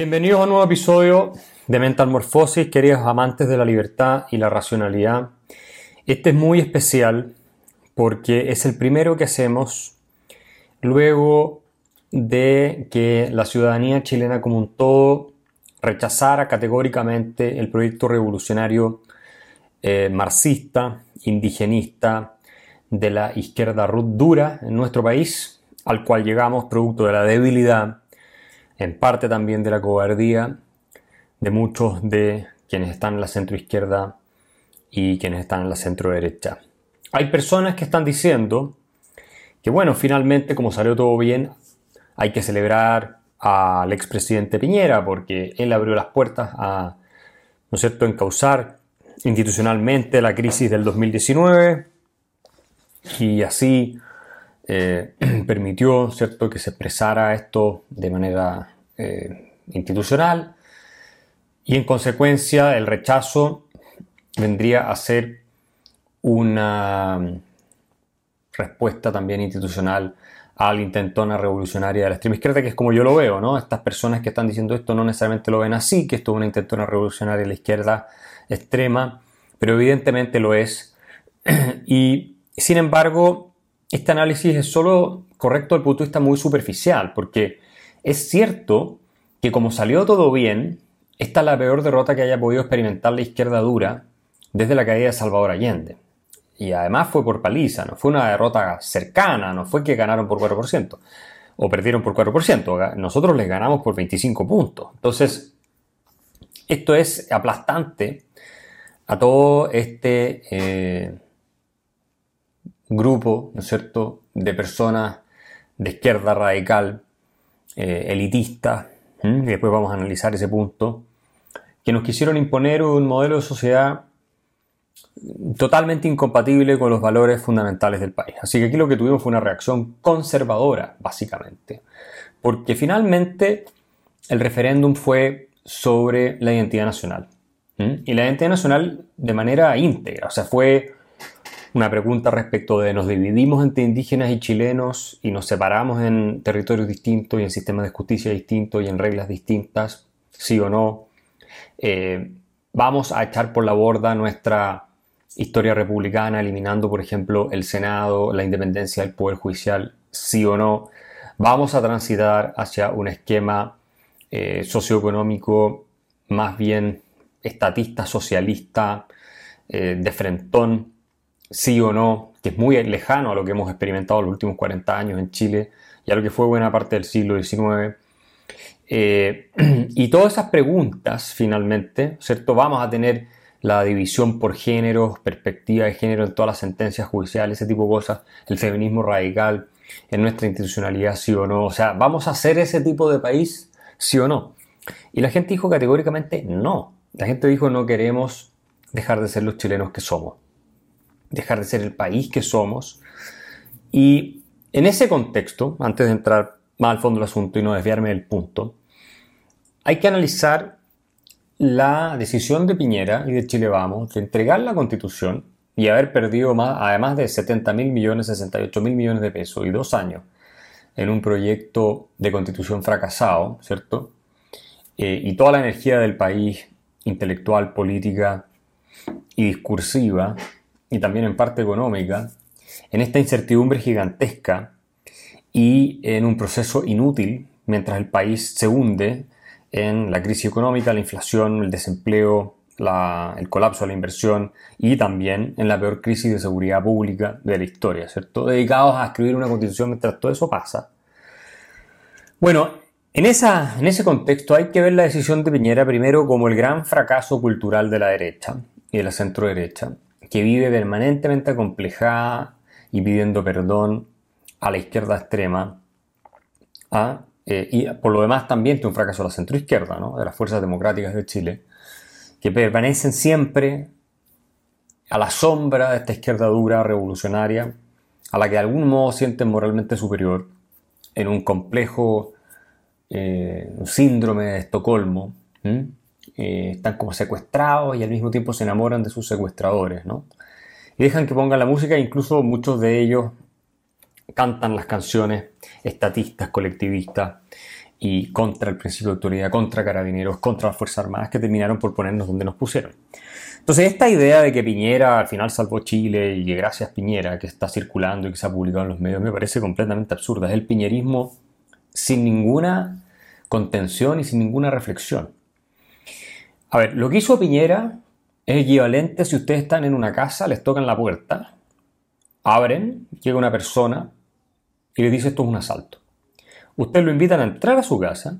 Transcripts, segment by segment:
Bienvenidos a un nuevo episodio de Mental Morphosis, queridos amantes de la libertad y la racionalidad. Este es muy especial porque es el primero que hacemos luego de que la ciudadanía chilena como un todo rechazara categóricamente el proyecto revolucionario eh, marxista, indigenista de la izquierda dura en nuestro país, al cual llegamos producto de la debilidad en parte también de la cobardía de muchos de quienes están en la centroizquierda y quienes están en la centro derecha. Hay personas que están diciendo que bueno, finalmente como salió todo bien, hay que celebrar al expresidente Piñera porque él abrió las puertas a, ¿no es cierto?, encauzar institucionalmente la crisis del 2019 y así eh, permitió ¿cierto? que se expresara esto de manera eh, institucional y en consecuencia el rechazo vendría a ser una respuesta también institucional a la intentona revolucionaria de la extrema izquierda, que es como yo lo veo, ¿no? Estas personas que están diciendo esto no necesariamente lo ven así, que esto es una intentona revolucionaria de la izquierda extrema, pero evidentemente lo es. Y sin embargo, este análisis es solo correcto desde el punto de vista muy superficial, porque es cierto que como salió todo bien, esta es la peor derrota que haya podido experimentar la izquierda dura desde la caída de Salvador Allende. Y además fue por paliza, no fue una derrota cercana, no fue que ganaron por 4% o perdieron por 4%, nosotros les ganamos por 25 puntos. Entonces, esto es aplastante a todo este... Eh, grupo, ¿no cierto?, de personas de izquierda radical, eh, elitista, y después vamos a analizar ese punto, que nos quisieron imponer un modelo de sociedad totalmente incompatible con los valores fundamentales del país. Así que aquí lo que tuvimos fue una reacción conservadora, básicamente, porque finalmente el referéndum fue sobre la identidad nacional. Y la identidad nacional de manera íntegra, o sea, fue una pregunta respecto de nos dividimos entre indígenas y chilenos y nos separamos en territorios distintos y en sistemas de justicia distintos y en reglas distintas, sí o no. Eh, vamos a echar por la borda nuestra historia republicana, eliminando, por ejemplo, el Senado, la independencia del Poder Judicial, sí o no. Vamos a transitar hacia un esquema eh, socioeconómico más bien estatista, socialista, eh, de frentón, sí o no, que es muy lejano a lo que hemos experimentado los últimos 40 años en Chile y a lo que fue buena parte del siglo XIX. Eh, y todas esas preguntas, finalmente, ¿cierto? Vamos a tener la división por géneros, perspectiva de género en todas las sentencias judiciales, ese tipo de cosas, el feminismo radical en nuestra institucionalidad, sí o no. O sea, ¿vamos a ser ese tipo de país, sí o no? Y la gente dijo categóricamente no. La gente dijo no queremos dejar de ser los chilenos que somos dejar de ser el país que somos. Y en ese contexto, antes de entrar más al fondo del asunto y no desviarme del punto, hay que analizar la decisión de Piñera y de Chile Vamos de entregar la constitución y haber perdido más, además de 70 mil millones, 68 mil millones de pesos y dos años en un proyecto de constitución fracasado, ¿cierto? Eh, y toda la energía del país, intelectual, política y discursiva, y también en parte económica, en esta incertidumbre gigantesca y en un proceso inútil mientras el país se hunde en la crisis económica, la inflación, el desempleo, el colapso de la inversión y también en la peor crisis de seguridad pública de la historia, ¿cierto? Dedicados a escribir una constitución mientras todo eso pasa. Bueno, en, esa, en ese contexto hay que ver la decisión de Piñera primero como el gran fracaso cultural de la derecha y de la centro derecha, que vive permanentemente acomplejada y pidiendo perdón a la izquierda extrema, eh, y por lo demás también tiene un fracaso a la centroizquierda, ¿no? de las fuerzas democráticas de Chile, que permanecen siempre a la sombra de esta izquierda dura, revolucionaria, a la que de algún modo sienten moralmente superior, en un complejo eh, síndrome de Estocolmo, eh, están como secuestrados y al mismo tiempo se enamoran de sus secuestradores, ¿no? Y dejan que pongan la música, incluso muchos de ellos cantan las canciones estatistas, colectivistas, y contra el principio de autoridad, contra carabineros, contra las Fuerzas Armadas que terminaron por ponernos donde nos pusieron. Entonces, esta idea de que Piñera al final salvó Chile y que gracias Piñera, que está circulando y que se ha publicado en los medios, me parece completamente absurda. Es el piñerismo sin ninguna contención y sin ninguna reflexión. A ver, lo que hizo Piñera es equivalente si ustedes están en una casa, les tocan la puerta, abren, llega una persona y le dice esto es un asalto. Ustedes lo invitan a entrar a su casa,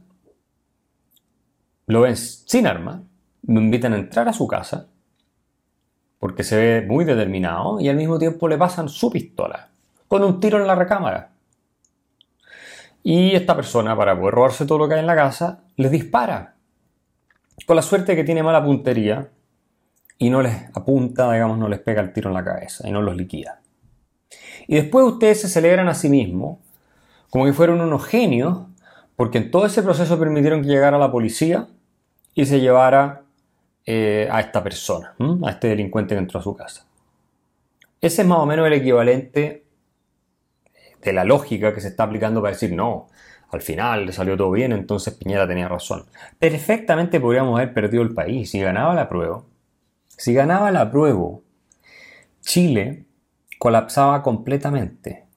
lo ven sin arma, lo invitan a entrar a su casa, porque se ve muy determinado, y al mismo tiempo le pasan su pistola, con un tiro en la recámara. Y esta persona, para poder robarse todo lo que hay en la casa, les dispara. Con la suerte que tiene mala puntería y no les apunta, digamos, no les pega el tiro en la cabeza y no los liquida. Y después ustedes se celebran a sí mismos como que fueron unos genios, porque en todo ese proceso permitieron que llegara la policía y se llevara eh, a esta persona, a este delincuente que entró a su casa. Ese es más o menos el equivalente de la lógica que se está aplicando para decir, no, al final le salió todo bien, entonces Piñera tenía razón. Perfectamente podríamos haber perdido el país si ganaba la prueba. Si ganaba la prueba, Chile colapsaba completamente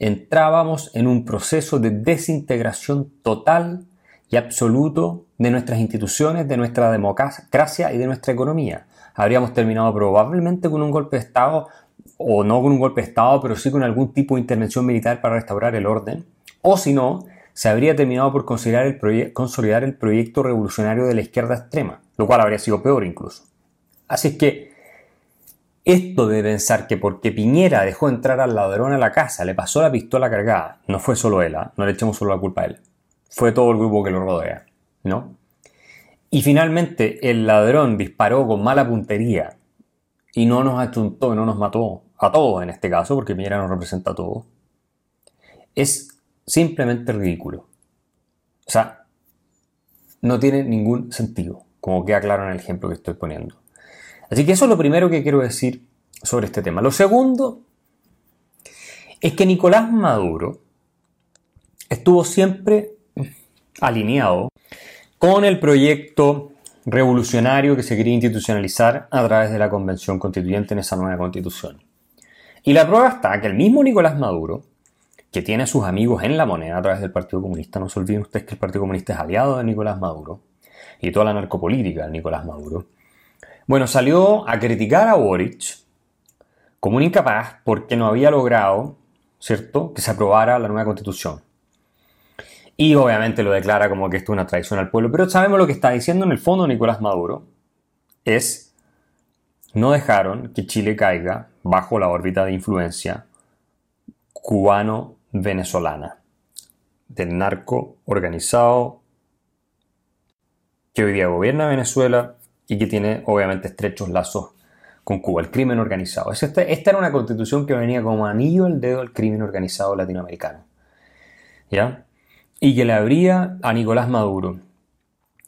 entrábamos en un proceso de desintegración total y absoluto de nuestras instituciones, de nuestra democracia y de nuestra economía. Habríamos terminado probablemente con un golpe de Estado, o no con un golpe de Estado, pero sí con algún tipo de intervención militar para restaurar el orden, o si no, se habría terminado por consolidar el proyecto revolucionario de la izquierda extrema, lo cual habría sido peor incluso. Así es que esto de pensar que porque Piñera dejó entrar al ladrón a la casa, le pasó la pistola cargada, no fue solo él, ¿ah? no le echemos solo la culpa a él, fue todo el grupo que lo rodea, ¿no? Y finalmente el ladrón disparó con mala puntería y no nos achuntó, no nos mató, a todos en este caso, porque Piñera nos representa a todos, es simplemente ridículo. O sea, no tiene ningún sentido, como queda claro en el ejemplo que estoy poniendo. Así que eso es lo primero que quiero decir sobre este tema. Lo segundo es que Nicolás Maduro estuvo siempre alineado con el proyecto revolucionario que se quería institucionalizar a través de la convención constituyente en esa nueva constitución. Y la prueba está que el mismo Nicolás Maduro, que tiene sus amigos en la moneda a través del Partido Comunista, no se olviden ustedes que el Partido Comunista es aliado de Nicolás Maduro y toda la narcopolítica de Nicolás Maduro, bueno, salió a criticar a Boric como un incapaz porque no había logrado, ¿cierto?, que se aprobara la nueva constitución. Y obviamente lo declara como que esto es una traición al pueblo. Pero sabemos lo que está diciendo en el fondo Nicolás Maduro. Es, no dejaron que Chile caiga bajo la órbita de influencia cubano-venezolana del narco organizado que hoy día gobierna Venezuela y que tiene obviamente estrechos lazos con Cuba, el crimen organizado. Esta, esta era una constitución que venía como anillo al dedo al crimen organizado latinoamericano. ¿Ya? Y que le abría a Nicolás Maduro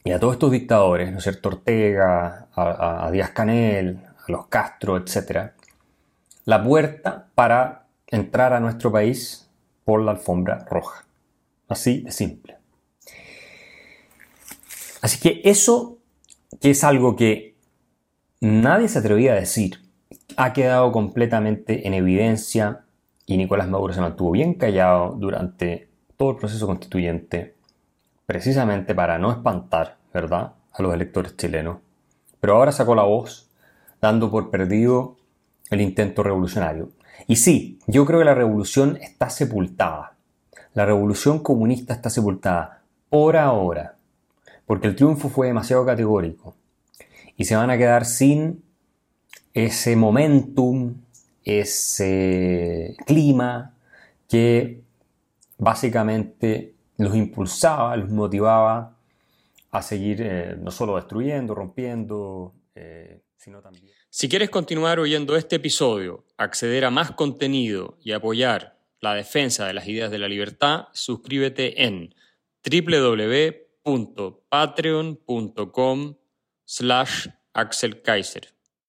y a todos estos dictadores, ¿no es cierto? Ortega, a, a Díaz Canel, a los Castro, etc., la puerta para entrar a nuestro país por la alfombra roja. Así de simple. Así que eso que es algo que nadie se atrevía a decir, ha quedado completamente en evidencia y Nicolás Maduro se mantuvo bien callado durante todo el proceso constituyente, precisamente para no espantar, ¿verdad?, a los electores chilenos. Pero ahora sacó la voz, dando por perdido el intento revolucionario. Y sí, yo creo que la revolución está sepultada. La revolución comunista está sepultada por ahora porque el triunfo fue demasiado categórico y se van a quedar sin ese momentum, ese clima que básicamente los impulsaba, los motivaba a seguir eh, no solo destruyendo, rompiendo, eh, Si quieres continuar oyendo este episodio, acceder a más contenido y apoyar la defensa de las ideas de la libertad, suscríbete en www patreon.com slash Axel Kaiser.